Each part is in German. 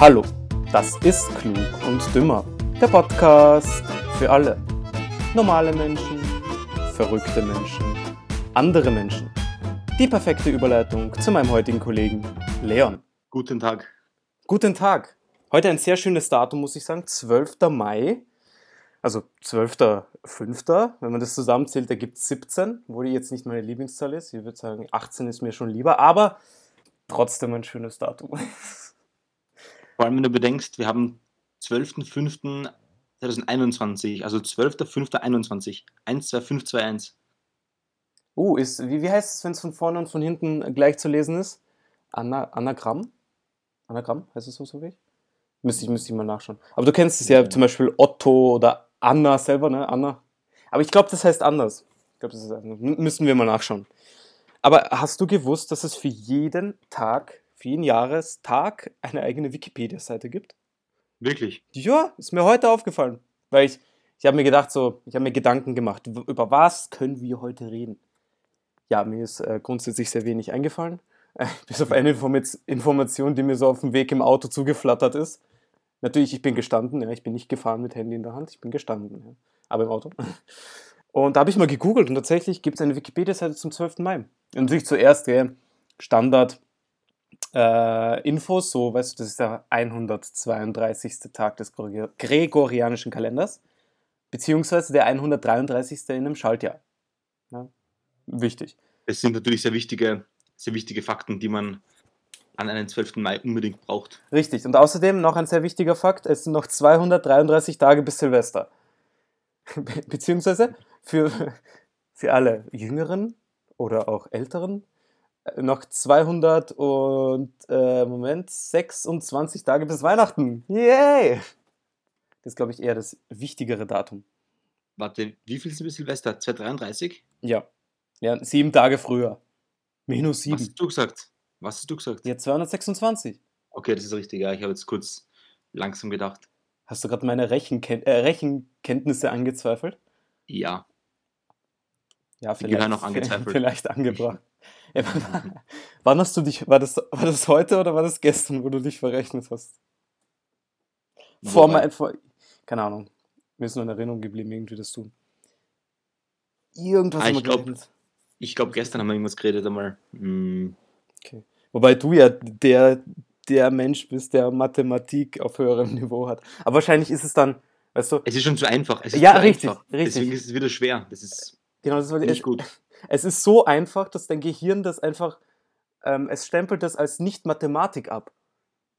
Hallo, das ist Klug und Dümmer, der Podcast für alle. Normale Menschen, verrückte Menschen, andere Menschen. Die perfekte Überleitung zu meinem heutigen Kollegen Leon. Guten Tag. Guten Tag. Heute ein sehr schönes Datum, muss ich sagen. 12. Mai. Also 12.05. Wenn man das zusammenzählt, ergibt es 17, wo die jetzt nicht meine Lieblingszahl ist. Ich würde sagen, 18 ist mir schon lieber, aber trotzdem ein schönes Datum. Vor allem, wenn du bedenkst, wir haben 12.05.2021, also 12.05.21. 1, 2, 5, 2, 1. Uh, ist, wie, wie heißt es, wenn es von vorne und von hinten gleich zu lesen ist? Ana, Anagramm? Anagramm? Heißt es so so wie? Müsste ich, müsste ich mal nachschauen. Aber du kennst es ja, Ja. zum Beispiel Otto oder Anna selber, ne? Anna. Aber ich glaube, das heißt anders. Ich glaube, das ist anders. M- Müssen wir mal nachschauen. Aber hast du gewusst, dass es für jeden Tag, für jeden Jahrestag eine eigene Wikipedia-Seite gibt? Wirklich? Ja, ist mir heute aufgefallen. Weil ich, ich habe mir gedacht, so, ich habe mir Gedanken gemacht, über was können wir heute reden? Ja, mir ist äh, grundsätzlich sehr wenig eingefallen. Äh, bis auf eine Informi- Information, die mir so auf dem Weg im Auto zugeflattert ist. Natürlich, ich bin gestanden, ja, ich bin nicht gefahren mit Handy in der Hand, ich bin gestanden, ja, aber im Auto. Und da habe ich mal gegoogelt und tatsächlich gibt es eine Wikipedia-Seite zum 12. Mai. Und natürlich zuerst, gell, Standard äh, Infos, so, weißt du, das ist der 132. Tag des Gregor- gregorianischen Kalenders, beziehungsweise der 133. in einem Schaltjahr. Ja, wichtig. Das sind natürlich sehr wichtige, sehr wichtige Fakten, die man an einem 12. Mai unbedingt braucht. Richtig. Und außerdem noch ein sehr wichtiger Fakt: Es sind noch 233 Tage bis Silvester. Be beziehungsweise für, für alle Jüngeren oder auch Älteren noch 200 und äh, Moment 26 Tage bis Weihnachten. Yay! Das ist, glaube ich, eher das wichtigere Datum. Warte, wie viel sind wir Silvester? 233? Ja. Ja, sieben Tage früher. Minus Was sieben. hast du gesagt? Was hast du gesagt? Ja, 226. Okay, das ist richtig, ja. Ich habe jetzt kurz langsam gedacht. Hast du gerade meine Rechenken äh, Rechenkenntnisse angezweifelt? Ja. Ja, Die gehören auch angezweifelt. Vielleicht angebracht. Wann- hast du dich, war das, war das heute oder war das gestern, wo du dich verrechnet hast? Vor mein, vor, keine Ahnung. Mir ist nur in Erinnerung geblieben, irgendwie das tun. Irgendwas Ah, ich glaub- glaube, gestern haben wir irgendwas geredet einmal. Hm, Okay. Wobei du ja der, der Mensch bist, der Mathematik auf höherem Niveau hat. Aber wahrscheinlich ist es dann, weißt du, Es ist schon zu einfach. Es ist Ja, zu richtig, einfach. richtig. Deswegen ist es wieder schwer. Das ist genau, das war nicht gut. Es ist so einfach, dass dein Gehirn das einfach, ähm, es stempelt das als nicht Mathematik ab.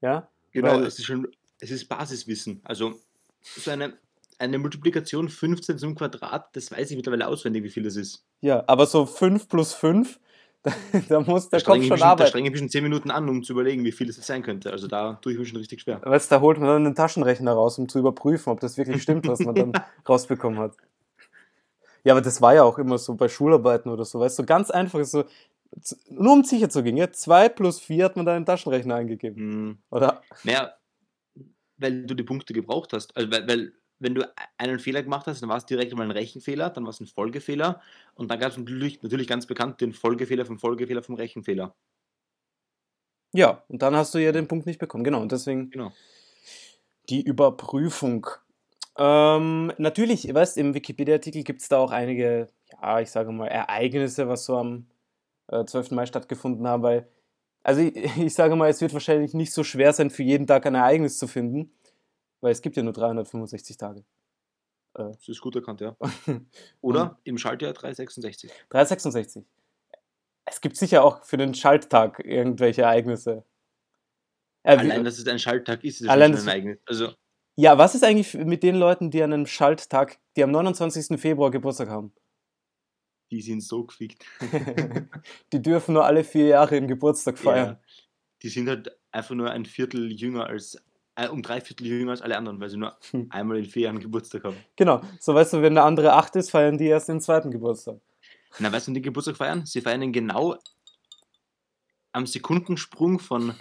Ja? Genau, Weil- es ist schon, es ist Basiswissen. Also so eine, eine Multiplikation 15 zum Quadrat, das weiß ich mittlerweile auswendig, wie viel das ist. Ja, aber so 5 plus 5, da, da muss der Da Kopf schon mich schon, da arbeiten. strenge ich mich schon 10 Minuten an, um zu überlegen, wie viel das sein könnte. Also da tue ich mir schon richtig schwer. Weißt da holt man dann den Taschenrechner raus, um zu überprüfen, ob das wirklich stimmt, was man dann rausbekommen hat. Ja, aber das war ja auch immer so bei Schularbeiten oder so, weißt du, ganz einfach, so, nur um sicher zu gehen, ja, 2 plus 4 hat man dann den Taschenrechner eingegeben. Hm, Oder, naja, weil du die Punkte gebraucht hast. Also weil, weil wenn du einen Fehler gemacht hast, dann war es direkt mal ein Rechenfehler, dann war es ein Folgefehler und dann gab es natürlich, natürlich ganz bekannt den Folgefehler vom Folgefehler vom Rechenfehler. ja, und dann hast du ja den Punkt nicht bekommen, genau, und deswegen Genau. die Überprüfung. Ähm, natürlich, ihr weißt, im Wikipedia-Artikel gibt es da auch einige, ja, ich sage mal, Ereignisse, was so am äh, 12. Mai stattgefunden haben, weil, also ich, ich sage mal, es wird wahrscheinlich nicht so schwer sein, für jeden Tag ein Ereignis zu finden, weil es gibt ja nur 365 Tage. Das ist gut erkannt, ja. Oder im Schaltjahr 366. 366. Es gibt sicher auch für den Schalttag irgendwelche Ereignisse. Äh, wie- Allein, dass es ein Schalttag ist, ist Allein schon ein Ereignis. Also, ja, was ist eigentlich mit den Leuten, die an einem Schalttag, die am 29. Februar Geburtstag haben? die sind so gefickt. die dürfen nur alle vier Jahre ihren Geburtstag feiern. Ja, die sind halt einfach nur ein Viertel jünger als, äh, um drei Viertel jünger als alle anderen, weil sie nur Hm. einmal in vier Jahren Geburtstag haben. Genau. So weißt du, wenn der andere acht ist, feiern die erst den zweiten Geburtstag. Na, weißt du, die Geburtstag feiern? Sie feiern ihn genau am Sekundensprung von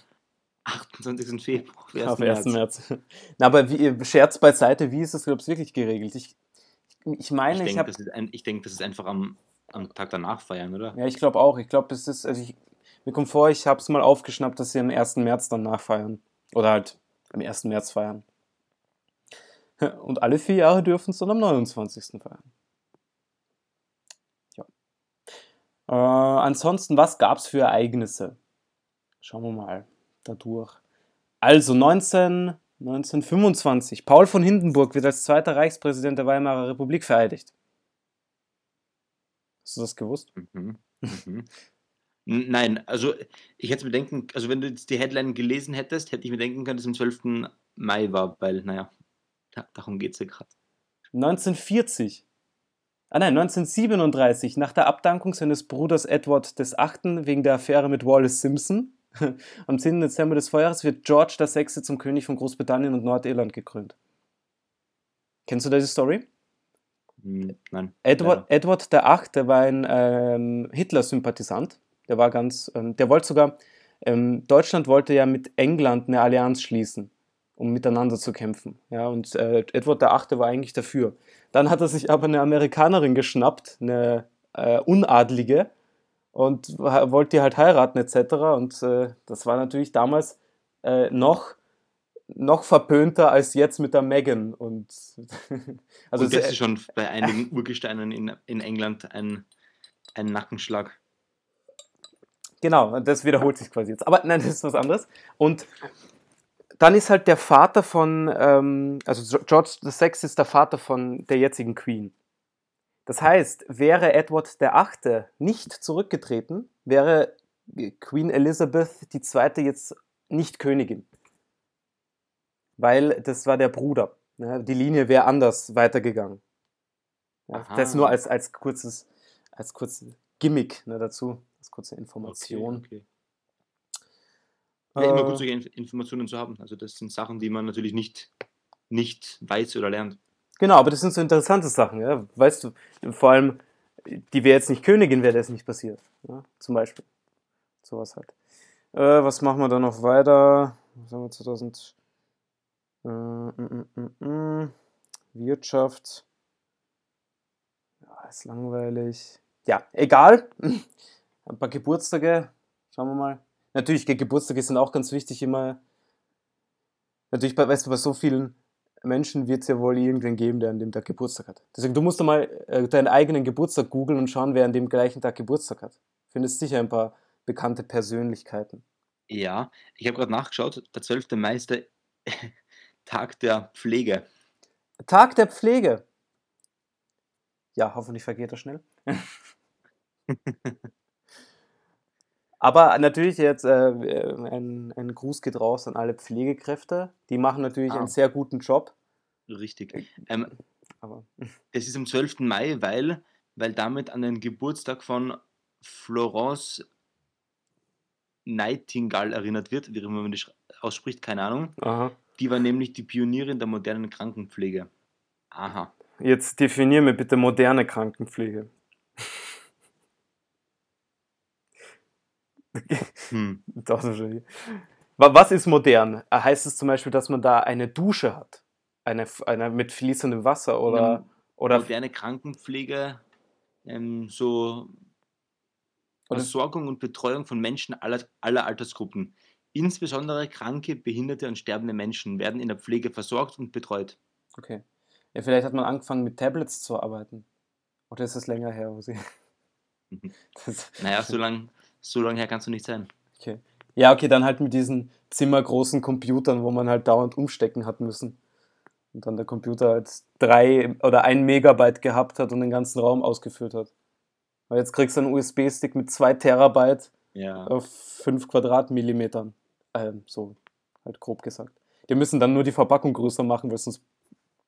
28. Februar auf 1. Auf März. 1. März. Na, aber wie, Scherz beiseite, wie ist das, glaube ich, wirklich geregelt? Ich, ich meine, ich, denke, habe. das, ist ein- ich denk, das ist einfach am, am Tag danach feiern, oder? Ja, ich glaube auch. Ich glaube, das ist. Also ich, mir kommt vor, ich habe es mal aufgeschnappt, dass sie am 1. März dann nachfeiern. Oder halt am 1. März feiern. Und alle vier Jahre dürfen es dann am 29. feiern. Ja. Äh, ansonsten, was gab es für Ereignisse? Schauen wir mal dadurch. Also 19, 1925. Paul von Hindenburg wird als zweiter Reichspräsident der Weimarer Republik vereidigt. Hast du das gewusst? Mhm. Mhm. Nein, also ich hätte mir denken, also wenn du jetzt die Headline gelesen hättest, hätte ich mir denken können, dass es am 12. Mai war, weil, naja, darum geht es ja gerade. 1940. Ah nein, 1937, nach der Abdankung seines Bruders Edward VIII. wegen der Affäre mit Wallace Simpson, am 10. Dezember des Vorjahres wird George VI. zum König von Großbritannien und Nordirland gekrönt. Kennst du diese Story? Hm, nein. Edward, ja. Edward VIII. war ein ähm, Hitler-Sympathisant der war ganz, ähm, der wollte sogar, ähm, Deutschland wollte ja mit England eine Allianz schließen, um miteinander zu kämpfen. Ja, und äh, Edward VIII. war eigentlich dafür. Dann hat er sich aber eine Amerikanerin geschnappt, eine äh, Unadlige, und wollte die halt heiraten etc. Und äh, das war natürlich damals äh, noch noch verpönter als jetzt mit der Megan. Und, also und das ist schon bei einigen Urgesteinen in, in England ein, ein Nackenschlag. Genau, das wiederholt sich quasi jetzt. Aber nein, das ist was anderes. Und dann ist halt der Vater von, ähm, also George VI ist der Vater von der jetzigen Queen. Das heißt, wäre Edward VIII. nicht zurückgetreten, wäre Queen Elizabeth II. jetzt nicht Königin. Weil das war der Bruder. Ne? Die Linie wäre anders weitergegangen. Ja, das nur als, als kurzes, als kurzes Gimmick ne, dazu. Das kurze Information. Okay, okay. Ja, immer gut, solche Informationen zu haben. Also das sind Sachen, die man natürlich nicht, nicht weiß oder lernt. Genau, aber das sind so interessante Sachen, ja. Weißt du, vor allem, die wäre jetzt nicht Königin, wäre das nicht passiert. Ja? Zum Beispiel. Sowas halt. Äh, was machen wir da noch weiter? Was haben wir 2000? Äh, mm, mm, mm, Wirtschaft. Ja, ist langweilig. Ja, egal ein paar Geburtstage, schauen wir mal. Natürlich, Geburtstage sind auch ganz wichtig immer. Natürlich, weißt du, bei so vielen Menschen wird es ja wohl irgendwen geben, der an dem Tag Geburtstag hat. Deswegen, du musst doch mal äh, deinen eigenen Geburtstag googeln und schauen, wer an dem gleichen Tag Geburtstag hat. Findest sicher ein paar bekannte Persönlichkeiten. Ja, ich habe gerade nachgeschaut, der 12. Mai ist der Tag der Pflege. Tag der Pflege. Ja, hoffentlich vergeht er schnell. Aber natürlich jetzt äh, ein, ein Gruß geht raus an alle Pflegekräfte. Die machen natürlich ah. einen sehr guten Job. Richtig. Äh, ähm, aber. Es ist am 12. Mai, weil, weil damit an den Geburtstag von Florence Nightingale erinnert wird, wie man das ausspricht, keine Ahnung. Aha. Die war nämlich die Pionierin der modernen Krankenpflege. Aha. Jetzt definier mir bitte moderne Krankenpflege. Hm. Was ist modern? Heißt es zum Beispiel, dass man da eine Dusche hat? Eine, eine mit fließendem Wasser oder, oder moderne Krankenpflege, ähm, so Versorgung und Betreuung von Menschen aller, aller Altersgruppen. Insbesondere kranke, behinderte und sterbende Menschen werden in der Pflege versorgt und betreut. Okay. Ja, vielleicht hat man angefangen mit Tablets zu arbeiten. Oder ist es länger her, wo sie. Mhm. naja, so lange so lange her kannst du nicht sein. Okay. Ja, okay, dann halt mit diesen zimmergroßen Computern, wo man halt dauernd umstecken hat müssen. Und dann der Computer halt drei oder ein Megabyte gehabt hat und den ganzen Raum ausgeführt hat. Weil jetzt kriegst du einen USB-Stick mit zwei Terabyte ja. auf fünf Quadratmillimetern. Ähm, so, halt grob gesagt. Die müssen dann nur die Verpackung größer machen, weil sonst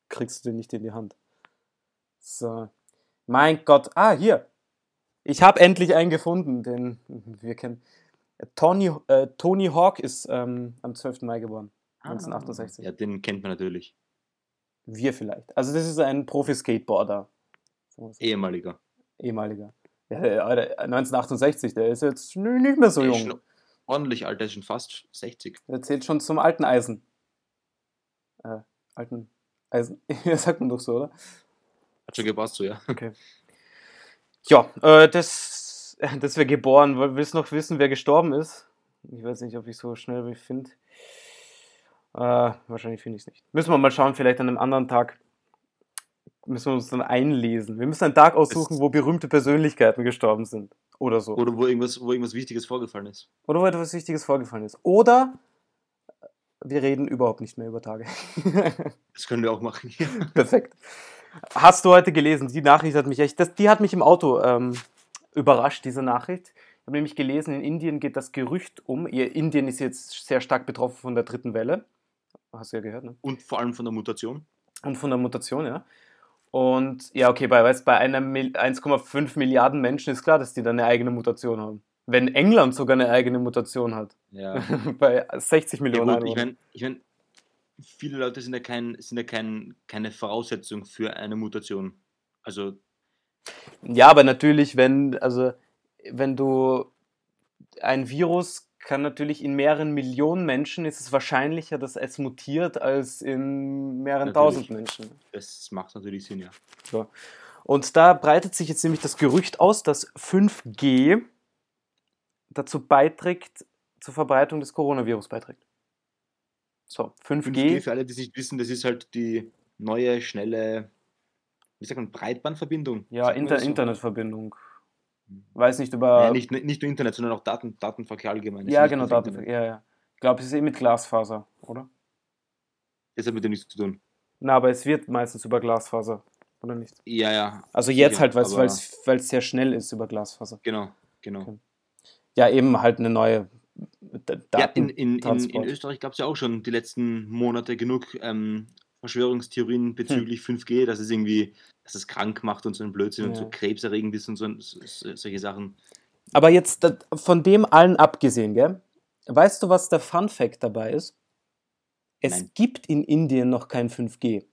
kriegst du den nicht in die Hand. So. Mein Gott. Ah, hier. Ich habe endlich einen gefunden, den wir kennen. Tony, äh, Tony Hawk ist ähm, am 12. Mai geboren, ah, 1968. Ja, den kennt man natürlich. Wir vielleicht. Also das ist ein Profi-Skateboarder. Ehemaliger. Ehemaliger. Ja, 1968, der ist jetzt nicht mehr so jung. ordentlich alt, der ist schon fast 60. Der zählt schon zum alten Eisen. Äh, alten Eisen. ja, sagt man doch so, oder? Hat schon gepasst so, ja. Okay. Ja, äh, das, das wäre geboren. Willst du noch wissen, wer gestorben ist? Ich weiß nicht, ob ich so schnell wie finde. Äh, wahrscheinlich finde ich es nicht. Müssen wir mal schauen, vielleicht an einem anderen Tag müssen wir uns dann einlesen. Wir müssen einen Tag aussuchen, wo berühmte Persönlichkeiten gestorben sind. Oder so. Oder wo irgendwas, wo irgendwas Wichtiges vorgefallen ist. Oder wo etwas Wichtiges vorgefallen ist. Oder wir reden überhaupt nicht mehr über Tage. Das können wir auch machen. Perfekt. Hast du heute gelesen? Die Nachricht hat mich echt, das, die hat mich im Auto ähm, überrascht, diese Nachricht. Ich habe nämlich gelesen, in Indien geht das Gerücht um. Ihr, Indien ist jetzt sehr stark betroffen von der dritten Welle. Hast du ja gehört, ne? Und vor allem von der Mutation. Und von der Mutation, ja. Und ja, okay, bei, bei einer Mil- 1,5 Milliarden Menschen ist klar, dass die dann eine eigene Mutation haben. Wenn England sogar eine eigene Mutation hat, Ja. bei 60 Ja, Millionen gut, ich meine, ich mein, viele Leute sind ja, kein, sind ja kein, keine Voraussetzung für eine Mutation. Also, Ja, aber natürlich, wenn, also, wenn du ein Virus kann natürlich in mehreren Millionen Menschen ist es wahrscheinlicher, dass es mutiert, als in mehreren Natürlich. tausend Menschen. das macht natürlich Sinn, ja. So. Und da breitet sich jetzt nämlich das Gerücht aus, dass 5G dazu beiträgt, zur Verbreitung des Coronavirus beiträgt. So, 5G. 5G, für alle, die es nicht wissen, das ist halt die neue, schnelle, wie sagt man, Breitbandverbindung. ja, Inter so? Internetverbindung. Weiß nicht über. Ja, nicht, nicht nur Internet, sondern auch Daten, Datenverkehr allgemein. Es ja genau, Datenverkehr. Ja, ja. Ich glaube, es ist eh mit Glasfaser, oder? Das hat mit dem nichts zu tun. Na, aber es wird meistens über Glasfaser, oder nicht? Ja, ja. Also jetzt sicher, halt, weil es sehr schnell ist über Glasfaser. Genau, genau. Okay. Ja, eben halt eine neue D Ja, in, in, in, in. Österreich gab es ja auch schon die letzten Monate genug ähm, Verschwörungstheorien bezüglich 5G, dass es irgendwie, dass es krank macht und so ein Blödsinn und Ja. so krebserregend ist und so, so, so solche Sachen. Aber jetzt von dem allen abgesehen, gell? Weißt du, was der Fun Fact dabei ist? Es Nein. gibt in Indien noch kein 5G.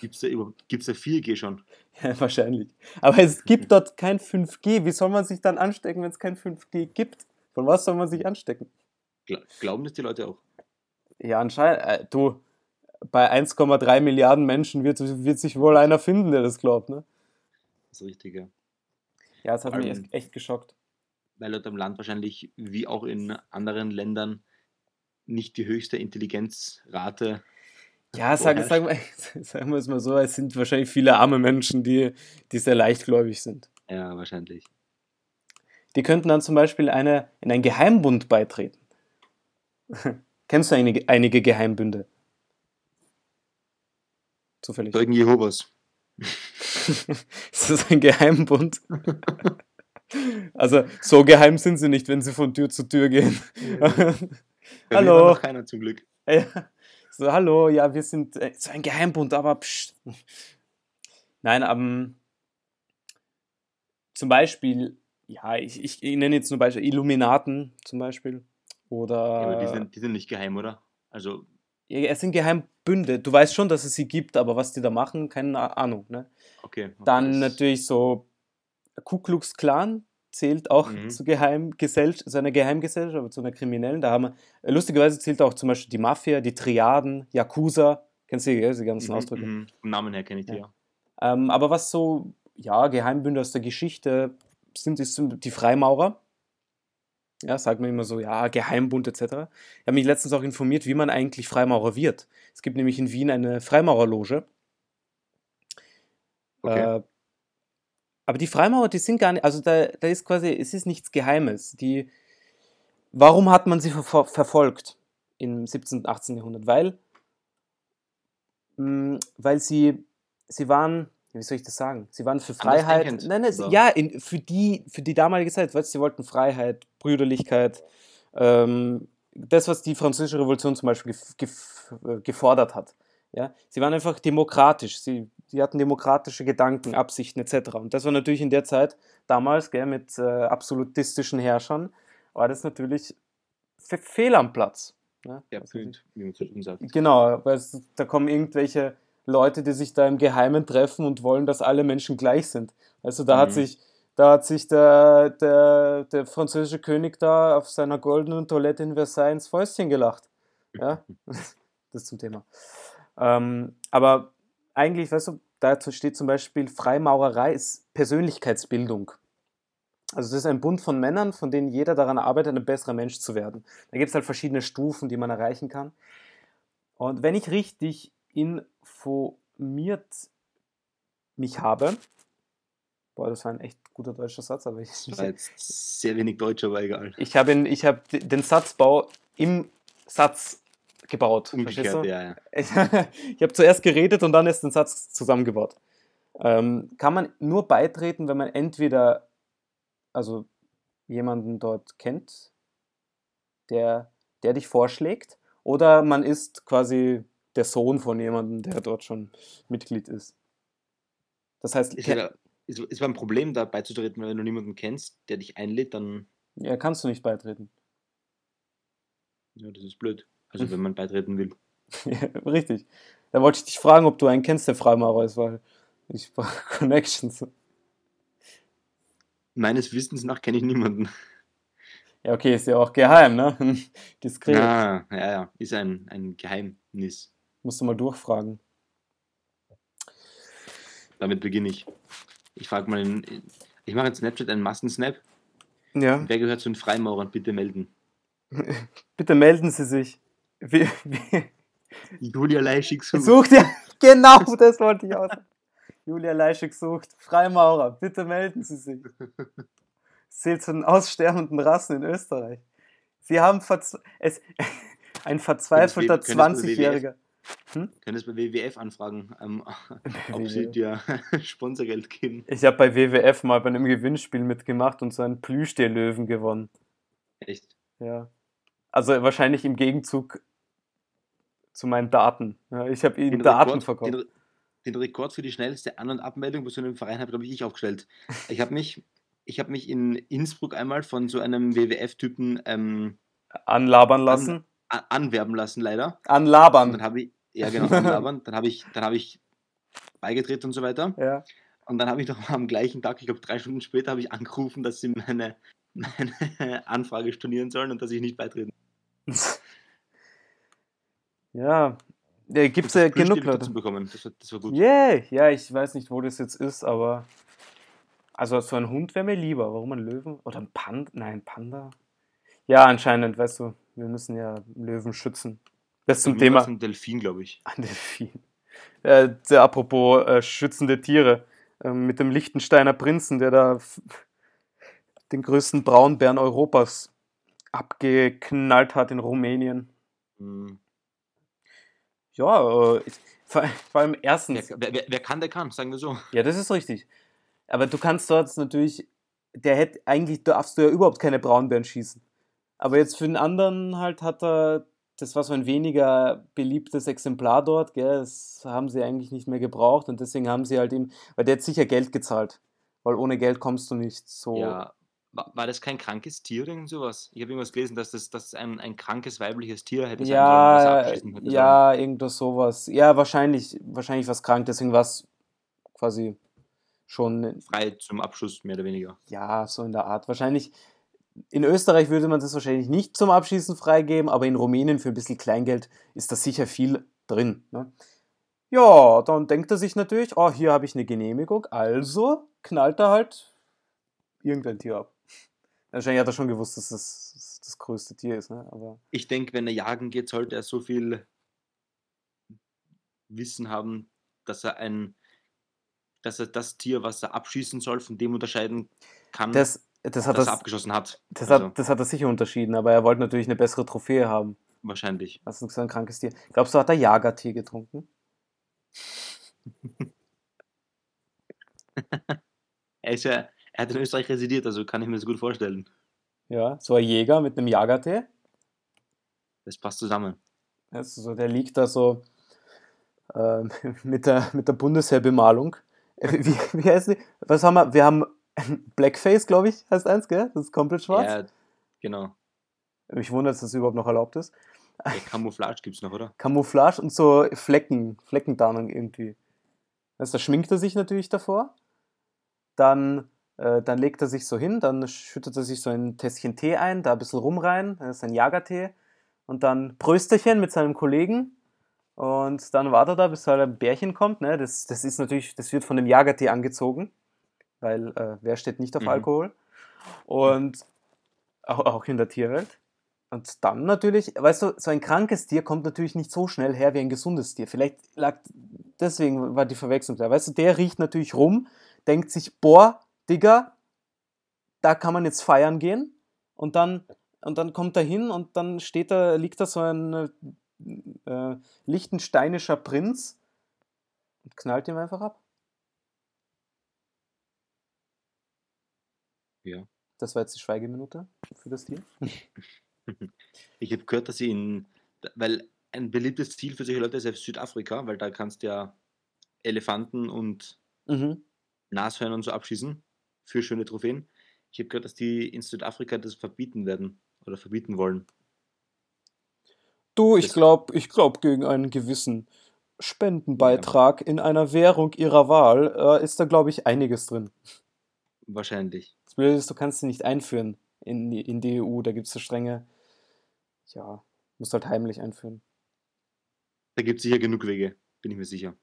Gibt es da, gibt's da 4G schon? Ja, wahrscheinlich. Aber es gibt dort kein 5G. Wie soll man sich dann anstecken, wenn es kein 5G gibt? Von was soll man sich anstecken? Gla glauben das die Leute auch? Ja, anscheinend. Äh, du, bei 1,3 Milliarden Menschen wird, wird sich wohl einer finden, der das glaubt, ne? Das ist richtig, ja. Ja, es hat mich Ähm, echt, geschockt. Weil dort am Land wahrscheinlich, wie auch in anderen Ländern, nicht die höchste Intelligenzrate. Ja, sagen, sagen, wir, sagen wir es mal so, es sind wahrscheinlich viele arme Menschen, die, die sehr leichtgläubig sind. Ja, wahrscheinlich. Die könnten dann zum Beispiel eine, in einen Geheimbund beitreten. Kennst du einige, einige Geheimbünde? Zufällig. Zeugen Jehovas. Ist das ein Geheimbund? also, so geheim sind sie nicht, wenn sie von Tür zu Tür gehen. Hallo. noch keiner zum Glück. Ja. So, hallo, ja, wir sind äh, so ein Geheimbund, aber pst. Nein, ähm, zum Beispiel, ja, ich, ich, ich nenne jetzt nur Beispiel Illuminaten zum Beispiel. Oder Ja, aber die sind, die sind nicht geheim, oder? Also, Ja, es sind Geheimbünde. Du weißt schon, dass es sie gibt, aber was die da machen, keine Ahnung. Ne? okay. okay, Dann natürlich so Ku Klux Klan zählt auch Mhm. zu Geheimgesellschaft, zu einer Geheimgesellschaft, aber zu einer kriminellen. Da haben wir, äh, lustigerweise zählt auch zum Beispiel die Mafia, die Triaden, Yakuza. Kennst du die, die ganzen Mhm, Ausdrücke? mhm. Vom Namen her kenne ich die, Ja. ja. Ähm, aber was so, ja, Geheimbünde aus der Geschichte sind, ist die Freimaurer. Ja, sagt man immer so, ja, Geheimbund etc. Ich habe mich letztens auch informiert, wie man eigentlich Freimaurer wird. Es gibt nämlich in Wien eine Freimaurerloge. Okay. Äh, aber die Freimaurer, die sind gar nicht, also da, da ist quasi, es ist nichts Geheimes. Die, warum hat man sie ver verfolgt im 17. und 18. Jahrhundert? Weil, mh, weil sie, sie waren, wie soll ich das sagen? Sie waren für Freiheit. Nein, nein, oder? ja, in, für, die, für die damalige Zeit, weil sie wollten Freiheit, Brüderlichkeit, ähm, das, was die Französische Revolution zum Beispiel äh, gefordert hat. Ja? Sie waren einfach demokratisch, sie, sie hatten demokratische Gedanken, Absichten etc. Und das war natürlich in der Zeit, damals, gell, mit äh, absolutistischen Herrschern, war das natürlich fe- fehl am Platz. Ne? Ja, Also, wie man so schön sagt. Genau, weil es, da kommen irgendwelche Leute, die sich da im Geheimen treffen und wollen, dass alle Menschen gleich sind. Also da hat Mhm. sich, da hat sich der, der, der französische König da auf seiner goldenen Toilette in Versailles ins Fäustchen gelacht. Ja, das zum Thema. Ähm, aber eigentlich, weißt du, dazu steht zum Beispiel, Freimaurerei ist Persönlichkeitsbildung. Also es ist ein Bund von Männern, von denen jeder daran arbeitet, ein besserer Mensch zu werden. Da gibt es halt verschiedene Stufen, die man erreichen kann. Und wenn ich richtig informiert mich habe, boah, das war ein echt guter deutscher Satz, aber ich, war jetzt sehr wenig Deutsch, aber egal. ich habe habe den Satzbau im Satz gebaut. Umgekehrt, ja, ja. Ich, ich habe zuerst geredet und dann erst den Satz zusammengebaut. Ähm, kann man nur beitreten, wenn man entweder also jemanden dort kennt, der, der dich vorschlägt, oder man ist quasi der Sohn von jemandem, der dort schon Mitglied ist. Das heißt, Ist, ja, ist, ist ein Problem, da beizutreten, wenn du niemanden kennst, der dich einlädt, dann, ja, kannst du nicht beitreten. ja, das ist blöd. Also, wenn man beitreten will. Ja, richtig. Da wollte ich dich fragen, ob du einen kennst, der Freimaurer ist, weil ich brauche Connections. Meines Wissens nach kenne ich niemanden. Ja, okay, ist ja auch geheim, ne? Diskret. Ah, ja, ja, ist ein, ein Geheimnis. Musst du mal durchfragen. Damit beginne ich. Ich frage mal, in, ich mache in Snapchat einen Massensnap. Ja. Wer gehört zu den Freimaurern? Bitte melden. Bitte melden Sie sich. Wie, wie, Julia Leischig sucht. sucht ihr. Genau, das wollte ich auch sagen. Julia Leischig sucht Freimaurer. Bitte melden Sie sich. Zählt zu den aussterbenden Rassen in Österreich. Sie haben verzwe es, ein verzweifelter Können es- können es nur 20-Jähriger. Können es bei WWF anfragen, ähm, ob sie dir Sponsorgeld geben. Ich habe bei WWF mal bei einem Gewinnspiel mitgemacht und so einen Plüschtier-Löwen gewonnen. Echt. Ja. Also wahrscheinlich im Gegenzug zu meinen Daten. Ja, ich habe ihnen Daten verkauft. den, den Rekord für die schnellste An- und Abmeldung bei so einem Verein habe, glaube ich, ich aufgestellt. Ich habe mich, ich habe mich in Innsbruck einmal von so einem WWF-Typen ähm, Anlabern lassen. a- anwerben lassen, leider. Und Anlabern. dann habe ich, ja genau, anlabern. dann habe ich, dann habe ich beigetreten und so weiter. Ja. Und dann habe ich noch am gleichen Tag, ich glaube drei Stunden später, habe ich angerufen, dass sie meine, meine Anfrage stornieren sollen und dass ich nicht beitreten. Ja. ja Gibt es ja genug Leute. bekommen. Das war, das war gut. Yeah. Ja, ich weiß nicht, wo das jetzt ist, aber. Also so ein Hund wäre mir lieber. Warum ein Löwen? Oder ein Panda? Nein, Panda. Ja, anscheinend, weißt du, wir müssen ja Löwen schützen. Das zum Thema. ein Delfin, glaube ich. Ein Delfin. Äh, der, apropos äh, schützende Tiere. Ähm, mit dem Liechtensteiner Prinzen, der da den größten Braunbären Europas abgeknallt hat in Rumänien. Hm. Ja, äh, vor, vor allem erstens. Wer, wer, wer kann, der kann, sagen wir so. Ja, das ist richtig. Aber du kannst dort natürlich, der hätte, eigentlich darfst du ja überhaupt keine Braunbären schießen. Aber jetzt für den anderen halt hat er, das war so ein weniger beliebtes Exemplar dort, gell, das haben sie eigentlich nicht mehr gebraucht und deswegen haben sie halt ihm, weil der hat sicher Geld gezahlt. Weil ohne Geld kommst du nicht so. Ja, war, war das kein krankes Tier oder irgend sowas? Ich habe irgendwas gelesen, dass das, dass ein, ein krankes weibliches Tier hätte sein sollen, Ja, hätte ja, irgendwas sowas. Ja, wahrscheinlich, wahrscheinlich was krank, deswegen war es quasi schon sollen. Frei zum Abschuss, mehr oder weniger. Ja, so in der Art. Wahrscheinlich, in Österreich würde man das wahrscheinlich nicht zum Abschießen freigeben, aber in Rumänien für ein bisschen Kleingeld ist da sicher viel drin. Ne? Ja, dann denkt er sich natürlich, oh, hier habe ich eine Genehmigung, also knallt er halt irgendein Tier ab. Wahrscheinlich hat er schon gewusst, dass das das, größte Tier ist, ne? aber Ich denke, wenn er jagen geht, sollte er so viel Wissen haben, dass er ein dass er das Tier, was er abschießen soll, von dem unterscheiden kann, das, das, hat das er abgeschossen hat. das, Also, hat, das hat er sicher unterschieden, aber er wollte natürlich eine bessere Trophäe haben. wahrscheinlich. Das ist so ein krankes Tier. Glaubst du, hat er Jagertee getrunken? Er ist ja, er hat in Österreich residiert, also kann ich mir das gut vorstellen. Ja, so ein Jäger mit einem Jagertee. Das passt zusammen. Also so, der liegt da so ähm, mit, der, mit der Bundesheerbemalung. Äh, Wie, wie heißt die? Was haben wir? Wir haben Blackface, glaube ich, heißt eins, gell? Das ist komplett schwarz. Ja, genau. Mich wundert, dass das überhaupt noch erlaubt ist. Ja, Camouflage gibt es noch, oder? Camouflage und so Flecken, Fleckentarnung irgendwie. Also, da schminkt er sich natürlich davor. Dann, äh, dann legt er sich so hin, dann schüttet er sich so ein Tässchen Tee ein, da ein bisschen rum rein, das ist ein Jagertee. Und dann Prösterchen mit seinem Kollegen. Und dann wartet er, bis halt ein Bärchen kommt. Ne? Das, das ist natürlich, das wird von dem Jagertee angezogen. Weil äh, wer steht nicht auf Mhm. Alkohol? Und auch, auch in der Tierwelt. Und dann natürlich, weißt du, so ein krankes Tier kommt natürlich nicht so schnell her wie ein gesundes Tier. Vielleicht lag, deswegen war die Verwechslung da. Weißt du, der riecht natürlich rum, denkt sich, boah, Digga, da kann man jetzt feiern gehen. Und dann, und dann kommt er hin und dann steht da, liegt da so ein äh, lichtensteinischer Prinz und knallt ihm einfach ab. Ja. Das war jetzt die Schweigeminute für das Tier. Ich habe gehört, dass sie in, weil ein beliebtes Ziel für solche Leute ist ja Südafrika, weil da kannst du ja Elefanten und Mhm. Nashörner und so abschießen für schöne Trophäen. Ich habe gehört, dass die in Südafrika das verbieten werden oder verbieten wollen. Du, ich glaube, ich glaub, gegen einen gewissen Spendenbeitrag in einer Währung ihrer Wahl äh, ist da, glaube ich, einiges drin. Wahrscheinlich. Das Blöde ist, du kannst sie nicht einführen in die, in die EU. Da gibt es so strenge, ja, musst halt heimlich einführen. Da gibt es sicher genug Wege, bin ich mir sicher.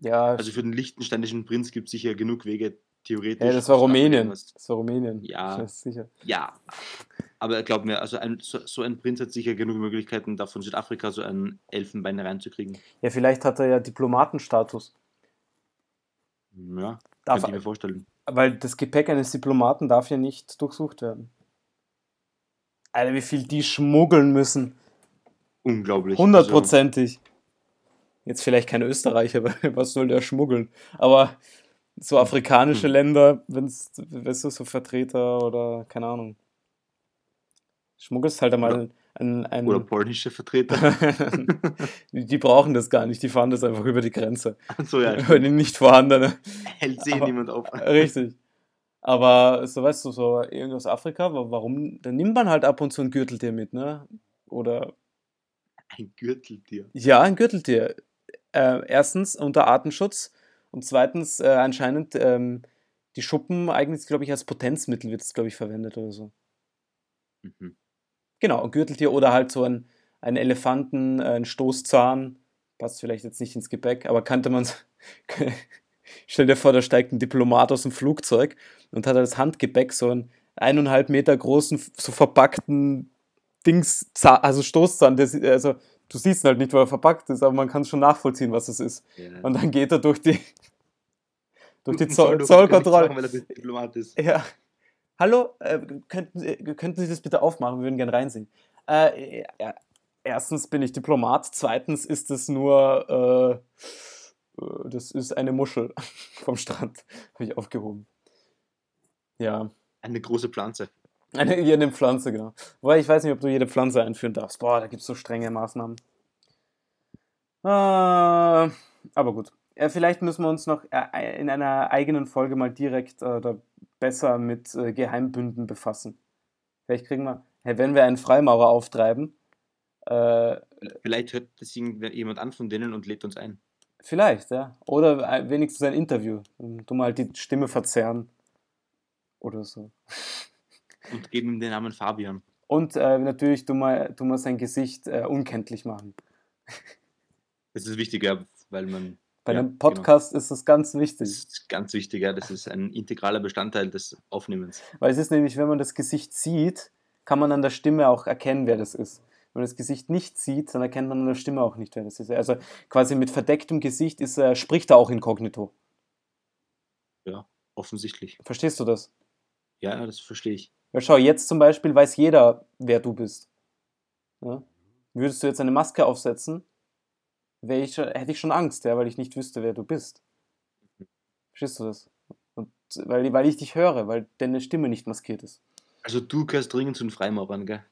Ja, Also für den liechtensteinischen Prinz gibt es sicher genug Wege, theoretisch. ja das war Rumänien. Das war Rumänien. Ja. Sicher. Ja, aber glaub mir, also ein, so, so ein Prinz hat sicher genug Möglichkeiten, da von Südafrika so ein Elfenbein reinzukriegen. Ja, vielleicht hat er ja Diplomatenstatus. Ja, Darf, könnte ich mir vorstellen. weil das Gepäck eines Diplomaten darf ja nicht durchsucht werden. Alter, wie viel die schmuggeln müssen. Unglaublich. Also, Hundertprozentig. Jetzt vielleicht kein Österreicher, was soll der schmuggeln? Aber so afrikanische Hm. Länder, wenn es, weißt du, so Vertreter oder keine Ahnung. Schmuggelst halt einmal ein, ein, oder polnische Vertreter. die, brauchen das gar nicht, die fahren das einfach über die Grenze. so ja, Über die nicht vorhandene. hält sich niemand auf. Richtig. Aber so weißt du, so irgendwas aus Afrika, wa- warum? Dann nimmt man halt ab und zu ein Gürteltier mit, ne? Oder Ein Gürteltier. Ja, ein Gürteltier. Äh, erstens unter Artenschutz und zweitens äh, anscheinend ähm, die Schuppen eigentlich, glaube ich, als Potenzmittel wird es, glaube ich, verwendet oder so. Mhm. Genau, ein Gürteltier oder halt so ein, ein Elefanten, äh, ein Stoßzahn. Passt vielleicht jetzt nicht ins Gepäck, aber kannte man Stell dir vor, da steigt ein Diplomat aus dem Flugzeug und hat als Handgepäck so einen eineinhalb Meter großen, so verpackten Dings, also Stoßzahn. Der, sie- also, du siehst ihn halt nicht, weil er verpackt ist, aber man kann schon nachvollziehen, was es ist. Ja. Und dann geht er durch die, durch die Zoll, Zollkontrolle. er ist. Ja. Hallo, äh, könnten, Sie- könnten Sie das bitte aufmachen? Wir würden gerne reinsehen. Äh, ja, erstens bin ich Diplomat, zweitens ist es nur, äh, äh, das ist eine Muschel vom Strand. Habe ich aufgehoben. Ja, Eine große Pflanze. eine, jede Pflanze, genau. Wobei ich weiß nicht, ob du jede Pflanze einführen darfst. Boah, da gibt es so strenge Maßnahmen. Äh, aber gut. Vielleicht müssen wir uns noch äh, in einer eigenen Folge mal direkt äh, da besser mit äh, Geheimbünden befassen. Vielleicht kriegen wir, hey, wenn wir einen Freimaurer auftreiben, äh, Vielleicht hört das jemand an von denen und lädt uns ein. vielleicht, ja. Oder äh, wenigstens ein Interview. Wir halt die Stimme verzerren. Oder so. Und geben ihm den Namen Fabian. Und äh, natürlich tun wir, tun wir sein Gesicht äh, unkenntlich machen. Das ist wichtig, ja, weil man. Bei ja, einem Podcast ist das ganz Genau. Das wichtig. ist ganz wichtig, ja. Das ist ein integraler Bestandteil des Aufnehmens. Weil es ist nämlich, wenn man das Gesicht sieht, kann man an der Stimme auch erkennen, wer das ist. Wenn man das Gesicht nicht sieht, dann erkennt man an der Stimme auch nicht, wer das ist. Also quasi mit verdecktem Gesicht ist, er spricht er auch inkognito. Offensichtlich. Verstehst du das? Ja, ja, das verstehe ich. Ja, schau, jetzt zum Beispiel weiß jeder, wer du bist. Ja? Würdest du jetzt eine Maske aufsetzen, ich, schon- hätte ich schon Angst, ja, weil ich nicht wüsste, wer du bist. Verstehst du das? Und weil, weil ich dich höre, weil deine Stimme nicht maskiert ist. Also du gehörst dringend zu den Freimaurern, gell?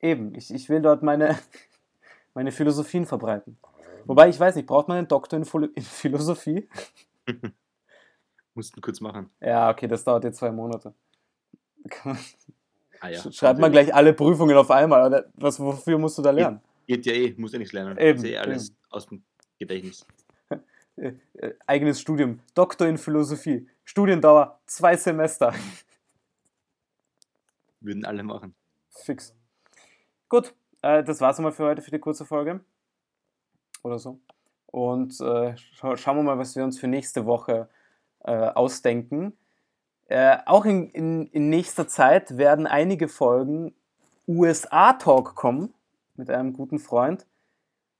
Eben, ich, ich will dort meine, meine Philosophien verbreiten. Wobei, ich weiß nicht, braucht man einen Doktor in, Philo- in Philosophie? Mussten kurz machen. Ja, okay, das dauert jetzt zwei Monate. Ah ja. Schreibt man gleich alle Prüfungen auf einmal. Oder was, wofür musst du da lernen? Geht ja eh, muss ja nichts lernen. Eben, ist eh alles aus dem Gedächtnis. Äh, eigenes Studium. Doktor in Philosophie. Studiendauer zwei Semester. Würden alle machen. Fix. Gut, äh, das war's einmal für heute, für die kurze Folge. Oder so. Und äh, scha schauen wir mal, was wir uns für nächste Woche äh, ausdenken. Äh, auch in, in, in nächster Zeit werden einige Folgen USA-Talk kommen mit einem guten Freund,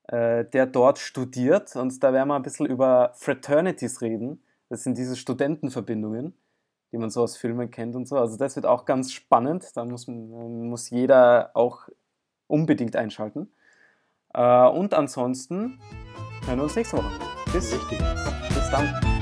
äh, der dort studiert. Und da werden wir ein bisschen über Fraternities reden. Das sind diese Studentenverbindungen, die man so aus Filmen kennt und so. Also das wird auch ganz spannend. Da muss, muss jeder auch unbedingt einschalten. Äh, und ansonsten hören wir uns nächste Woche. Bis, Richtig. bis dann.